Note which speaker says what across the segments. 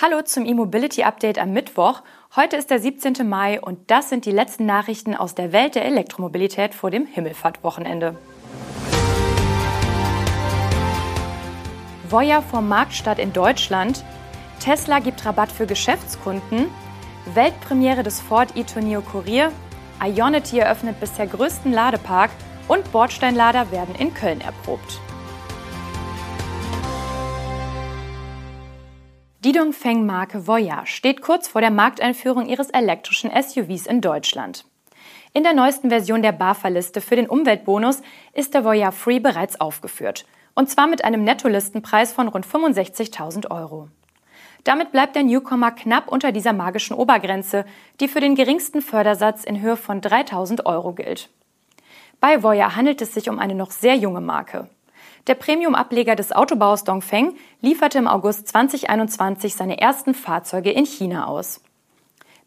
Speaker 1: Hallo zum E-Mobility Update am Mittwoch. Heute ist der 17. Mai und das sind die letzten Nachrichten aus der Welt der Elektromobilität vor dem Himmelfahrtwochenende. Voya vor Marktstadt in Deutschland. Tesla gibt Rabatt für Geschäftskunden. Weltpremiere des Ford e-Tourneo Courier. Ionity eröffnet bisher größten Ladepark und Bordsteinlader werden in Köln erprobt. Die Dongfeng-Marke Voyage steht kurz vor der Markteinführung ihres elektrischen SUVs in Deutschland. In der neuesten Version der BAFA-Liste für den Umweltbonus ist der Voyage Free bereits aufgeführt. Und zwar mit einem Nettolistenpreis von rund 65.000 Euro. Damit bleibt der Newcomer knapp unter dieser magischen Obergrenze, die für den geringsten Fördersatz in Höhe von 3.000 Euro gilt. Bei Voya handelt es sich um eine noch sehr junge Marke. Der Premium-Ableger des Autobaus Dongfeng lieferte im August 2021 seine ersten Fahrzeuge in China aus.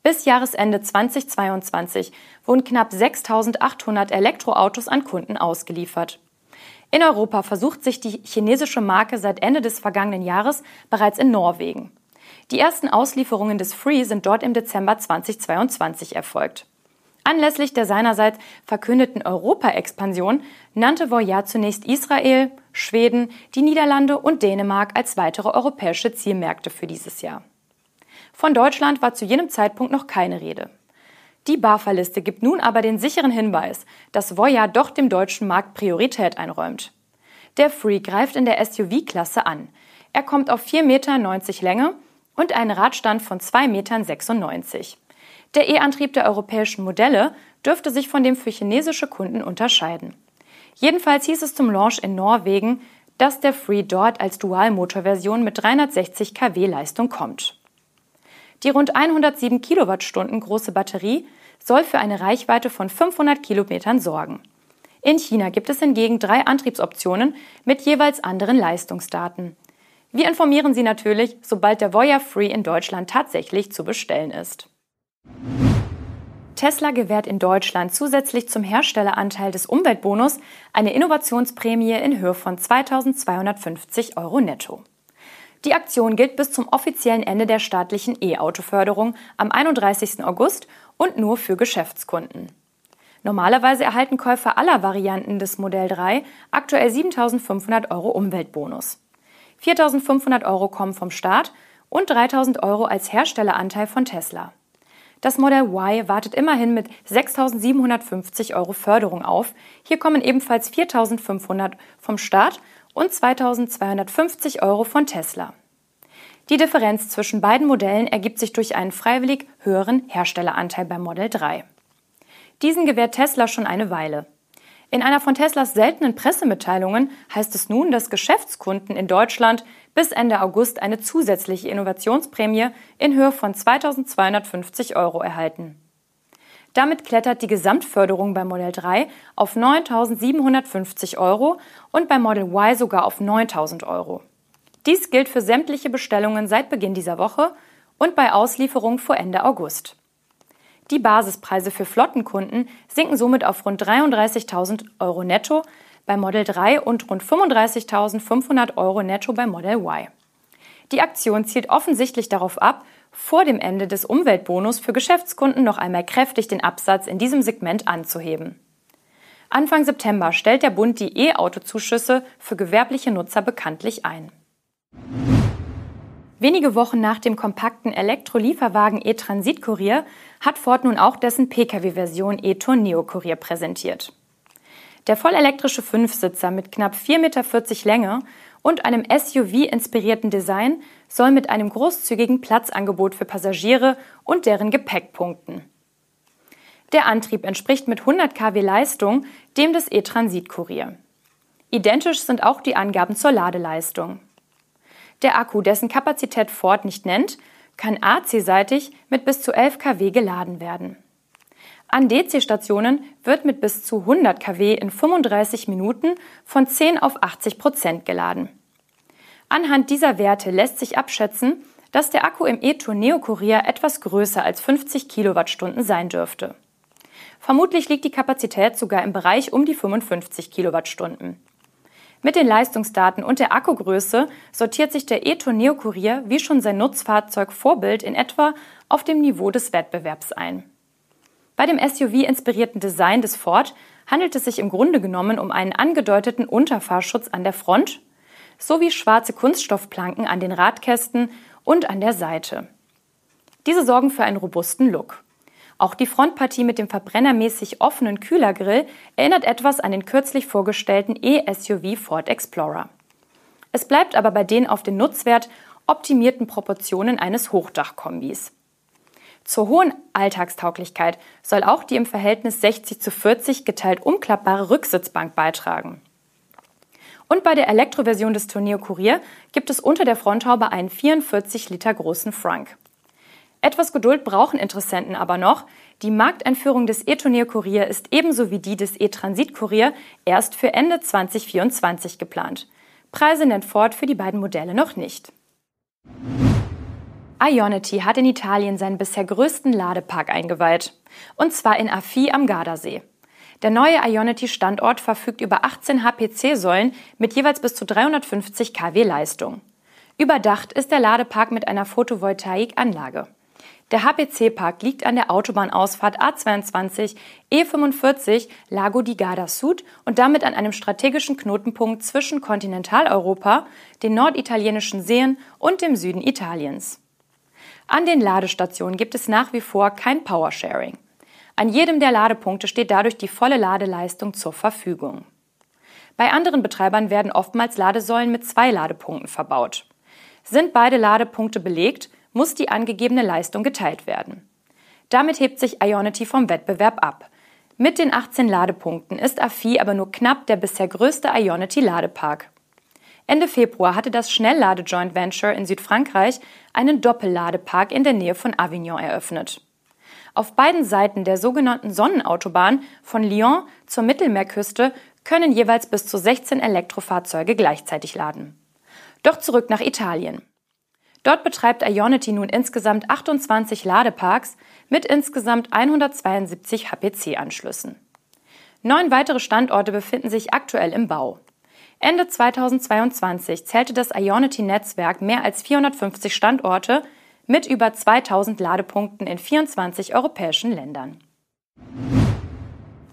Speaker 1: Bis Jahresende 2022 wurden knapp 6.800 Elektroautos an Kunden ausgeliefert. In Europa versucht sich die chinesische Marke seit Ende des vergangenen Jahres bereits in Norwegen. Die ersten Auslieferungen des Free sind dort im Dezember 2022 erfolgt. Anlässlich der seinerseits verkündeten Europa-Expansion nannte Voyage zunächst Israel, Schweden, die Niederlande und Dänemark als weitere europäische Zielmärkte für dieses Jahr. Von Deutschland war zu jenem Zeitpunkt noch keine Rede. Die BAFA-Liste gibt nun aber den sicheren Hinweis, dass Voyage doch dem deutschen Markt Priorität einräumt. Der Free greift in der SUV-Klasse an. Er kommt auf 4,90 Meter Länge und einen Radstand von 2,96 Metern. Der E-Antrieb der europäischen Modelle dürfte sich von dem für chinesische Kunden unterscheiden. Jedenfalls hieß es zum Launch in Norwegen, dass der Free dort als Dualmotorversion mit 360 kW Leistung kommt. Die rund 107 Kilowattstunden große Batterie soll für eine Reichweite von 500 Kilometern sorgen. In China gibt es hingegen drei Antriebsoptionen mit jeweils anderen Leistungsdaten. Wir informieren Sie natürlich, sobald der Voya Free in Deutschland tatsächlich zu bestellen ist. Tesla gewährt in Deutschland zusätzlich zum Herstelleranteil des Umweltbonus eine Innovationsprämie in Höhe von 2250 Euro netto. Die Aktion gilt bis zum offiziellen Ende der staatlichen E-Auto-Förderung am 31. August und nur für Geschäftskunden. Normalerweise erhalten Käufer aller Varianten des Modell 3 aktuell 7.500 Euro Umweltbonus. 4.500 Euro kommen vom Staat und 3.000 Euro als Herstelleranteil von Tesla. Das Modell Y wartet immerhin mit 6.750 Euro Förderung auf. Hier kommen ebenfalls 4.500 vom Staat und 2.250 Euro von Tesla. Die Differenz zwischen beiden Modellen ergibt sich durch einen freiwillig höheren Herstelleranteil beim Modell 3. Diesen gewährt Tesla schon eine Weile. In einer von Teslas seltenen Pressemitteilungen heißt es nun, dass Geschäftskunden in Deutschland bis Ende August eine zusätzliche Innovationsprämie in Höhe von 2250 Euro erhalten. Damit klettert die Gesamtförderung bei Modell 3 auf 9.750 Euro und bei Model Y sogar auf 9.000 Euro. Dies gilt für sämtliche Bestellungen seit Beginn dieser Woche und bei Auslieferung vor Ende August. Die Basispreise für Flottenkunden sinken somit auf rund 33.000 Euro netto bei Model 3 und rund 35.500 Euro netto bei Model Y. Die Aktion zielt offensichtlich darauf ab, vor dem Ende des Umweltbonus für Geschäftskunden noch einmal kräftig den Absatz in diesem Segment anzuheben. Anfang September stellt der Bund die E-Auto-Zuschüsse für gewerbliche Nutzer bekanntlich ein. Wenige Wochen nach dem kompakten Elektrolieferwagen E-Transit Courier hat Ford nun auch dessen Pkw-Version e-Tourneo Courier präsentiert. Der vollelektrische Fünfsitzer mit knapp 4,40 Meter Länge und einem SUV-inspirierten Design soll mit einem großzügigen Platzangebot für Passagiere und deren Gepäck punkten. Der Antrieb entspricht mit 100 kW Leistung dem des E-Transit Courier. Identisch sind auch die Angaben zur Ladeleistung. Der Akku, dessen Kapazität Ford nicht nennt, kann AC-seitig mit bis zu 11 kW geladen werden. An DC-Stationen wird mit bis zu 100 kW in 35 Minuten von 10 auf 80 Prozent geladen. Anhand dieser Werte lässt sich abschätzen, dass der Akku im e-Tourneo Courier etwas größer als 50 Kilowattstunden sein dürfte. Vermutlich liegt die Kapazität sogar im Bereich um die 55 Kilowattstunden. Mit den Leistungsdaten und der Akkugröße sortiert sich der e-tron Neo Courier wie schon sein Nutzfahrzeug Vorbild in etwa auf dem Niveau des Wettbewerbs ein. Bei dem SUV-inspirierten Design des Ford handelt es sich im Grunde genommen um einen angedeuteten Unterfahrschutz an der Front sowie schwarze Kunststoffplanken an den Radkästen und an der Seite. Diese sorgen für einen robusten Look. Auch die Frontpartie mit dem verbrennermäßig offenen Kühlergrill erinnert etwas an den kürzlich vorgestellten E-SUV Ford Explorer. Es bleibt aber bei den auf den Nutzwert optimierten Proportionen eines Hochdachkombis. Zur hohen Alltagstauglichkeit soll auch die im Verhältnis 60 zu 40 geteilt umklappbare Rücksitzbank beitragen. Und bei der Elektroversion des Tourneo Courier gibt es unter der Fronthaube einen 44 Liter großen Frank. Etwas Geduld brauchen Interessenten aber noch. Die Markteinführung des E-Turnier Kurier ist ebenso wie die des E-Transit Kurier erst für Ende 2024 geplant. Preise nennt Ford für die beiden Modelle noch nicht. Ionity hat in Italien seinen bisher größten Ladepark eingeweiht. Und zwar in Affi am Gardasee. Der neue Ionity-Standort verfügt über 18 HPC-Säulen mit jeweils bis zu 350 kW Leistung. Überdacht ist der Ladepark mit einer Photovoltaikanlage. Der HPC-Park liegt an der Autobahnausfahrt A22 E45 Lago di Garda Sud und damit an einem strategischen Knotenpunkt zwischen Kontinentaleuropa, den norditalienischen Seen und dem Süden Italiens. An den Ladestationen gibt es nach wie vor kein Powersharing. An jedem der Ladepunkte steht dadurch die volle Ladeleistung zur Verfügung. Bei anderen Betreibern werden oftmals Ladesäulen mit zwei Ladepunkten verbaut. Sind beide Ladepunkte belegt, muss die angegebene Leistung geteilt werden. Damit hebt sich Ionity vom Wettbewerb ab. Mit den 18 Ladepunkten ist AFI aber nur knapp der bisher größte Ionity-Ladepark. Ende Februar hatte das Schnelllade-Joint Venture in Südfrankreich einen Doppelladepark in der Nähe von Avignon eröffnet. Auf beiden Seiten der sogenannten Sonnenautobahn von Lyon zur Mittelmeerküste können jeweils bis zu 16 Elektrofahrzeuge gleichzeitig laden. Doch zurück nach Italien. Dort betreibt Ionity nun insgesamt 28 Ladeparks mit insgesamt 172 HPC-Anschlüssen. Neun weitere Standorte befinden sich aktuell im Bau. Ende 2022 zählte das Ionity-Netzwerk mehr als 450 Standorte mit über 2000 Ladepunkten in 24 europäischen Ländern.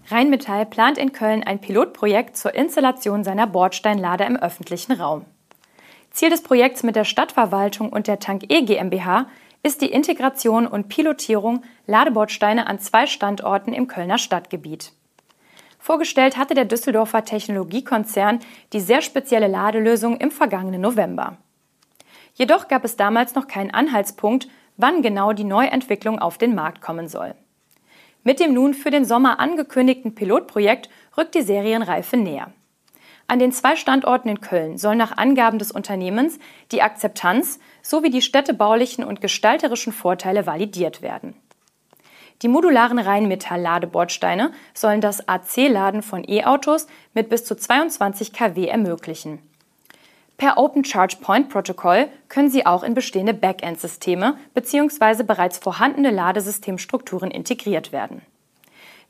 Speaker 1: Rheinmetall plant in Köln ein Pilotprojekt zur Installation seiner Bordsteinlader im öffentlichen Raum. Ziel des Projekts mit der Stadtverwaltung und der Tank E GmbH ist die Integration und Pilotierung Ladebordsteine an zwei Standorten im Kölner Stadtgebiet. Vorgestellt hatte der Düsseldorfer Technologiekonzern die sehr spezielle Ladelösung im vergangenen November. Jedoch gab es damals noch keinen Anhaltspunkt, wann genau die Neuentwicklung auf den Markt kommen soll. Mit dem nun für den Sommer angekündigten Pilotprojekt rückt die Serienreife näher. An den zwei Standorten in Köln soll nach Angaben des Unternehmens die Akzeptanz sowie die städtebaulichen und gestalterischen Vorteile validiert werden. Die modularen Rheinmetall-Ladebordsteine sollen das AC-Laden von E-Autos mit bis zu 22 kW ermöglichen. Per Open Charge Point Protokoll können sie auch in bestehende Backend-Systeme bzw. bereits vorhandene Ladesystemstrukturen integriert werden.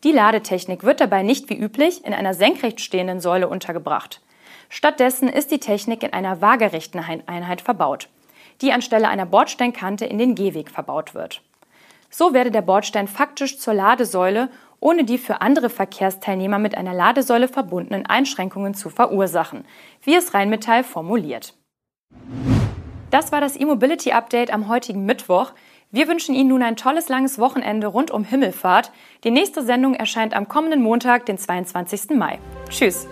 Speaker 1: Die Ladetechnik wird dabei nicht wie üblich in einer senkrecht stehenden Säule untergebracht. Stattdessen ist die Technik in einer waagerechten Einheit verbaut, die anstelle einer Bordsteinkante in den Gehweg verbaut wird. So werde der Bordstein faktisch zur Ladesäule, ohne die für andere Verkehrsteilnehmer mit einer Ladesäule verbundenen Einschränkungen zu verursachen, wie es Rheinmetall formuliert. Das war das E-Mobility Update am heutigen Mittwoch. Wir wünschen Ihnen nun ein tolles langes Wochenende rund um Himmelfahrt. Die nächste Sendung erscheint am kommenden Montag, den 22. Mai. Tschüss.